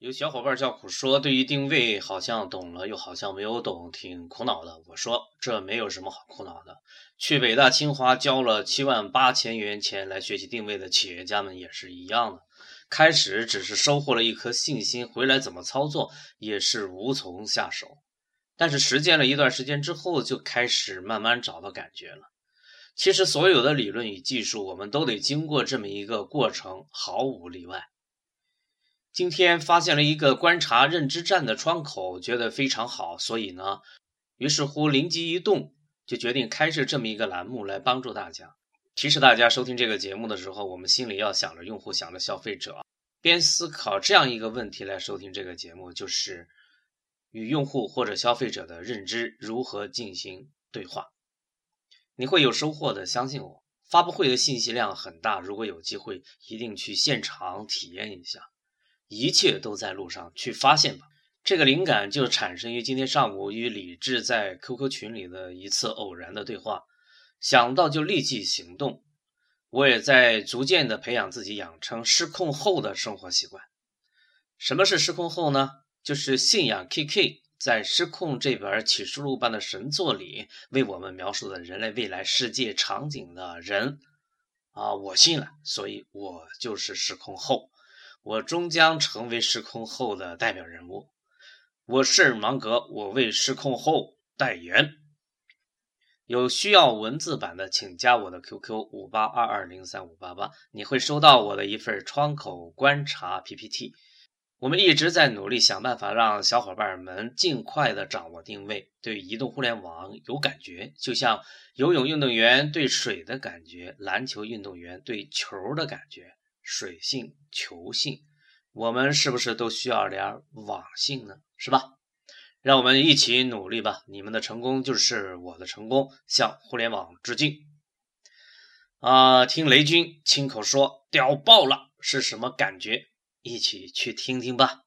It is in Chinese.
有小伙伴叫苦说，对于定位好像懂了，又好像没有懂，挺苦恼的。我说这没有什么好苦恼的，去北大清华交了七万八千元钱来学习定位的企业家们也是一样的。开始只是收获了一颗信心，回来怎么操作也是无从下手。但是实践了一段时间之后，就开始慢慢找到感觉了。其实所有的理论与技术，我们都得经过这么一个过程，毫无例外。今天发现了一个观察认知战的窗口，觉得非常好，所以呢，于是乎灵机一动，就决定开设这么一个栏目来帮助大家。提示大家收听这个节目的时候，我们心里要想着用户，想着消费者，边思考这样一个问题来收听这个节目，就是与用户或者消费者的认知如何进行对话。你会有收获的，相信我。发布会的信息量很大，如果有机会，一定去现场体验一下。一切都在路上，去发现吧。这个灵感就产生于今天上午与李志在 QQ 群里的一次偶然的对话，想到就立即行动。我也在逐渐的培养自己养成失控后的生活习惯。什么是失控后呢？就是信仰 KK 在《失控》这本启示录般的神作里为我们描述的人类未来世界场景的人啊，我信了，所以我就是失控后。我终将成为失控后的代表人物。我是芒格，我为失控后代言。有需要文字版的，请加我的 QQ 五八二二零三五八八，你会收到我的一份窗口观察 PPT。我们一直在努力想办法让小伙伴们尽快的掌握定位，对移动互联网有感觉，就像游泳运动员对水的感觉，篮球运动员对球的感觉。水性、球性，我们是不是都需要点网性呢？是吧？让我们一起努力吧！你们的成功就是我的成功，向互联网致敬！啊，听雷军亲口说屌爆了是什么感觉？一起去听听吧。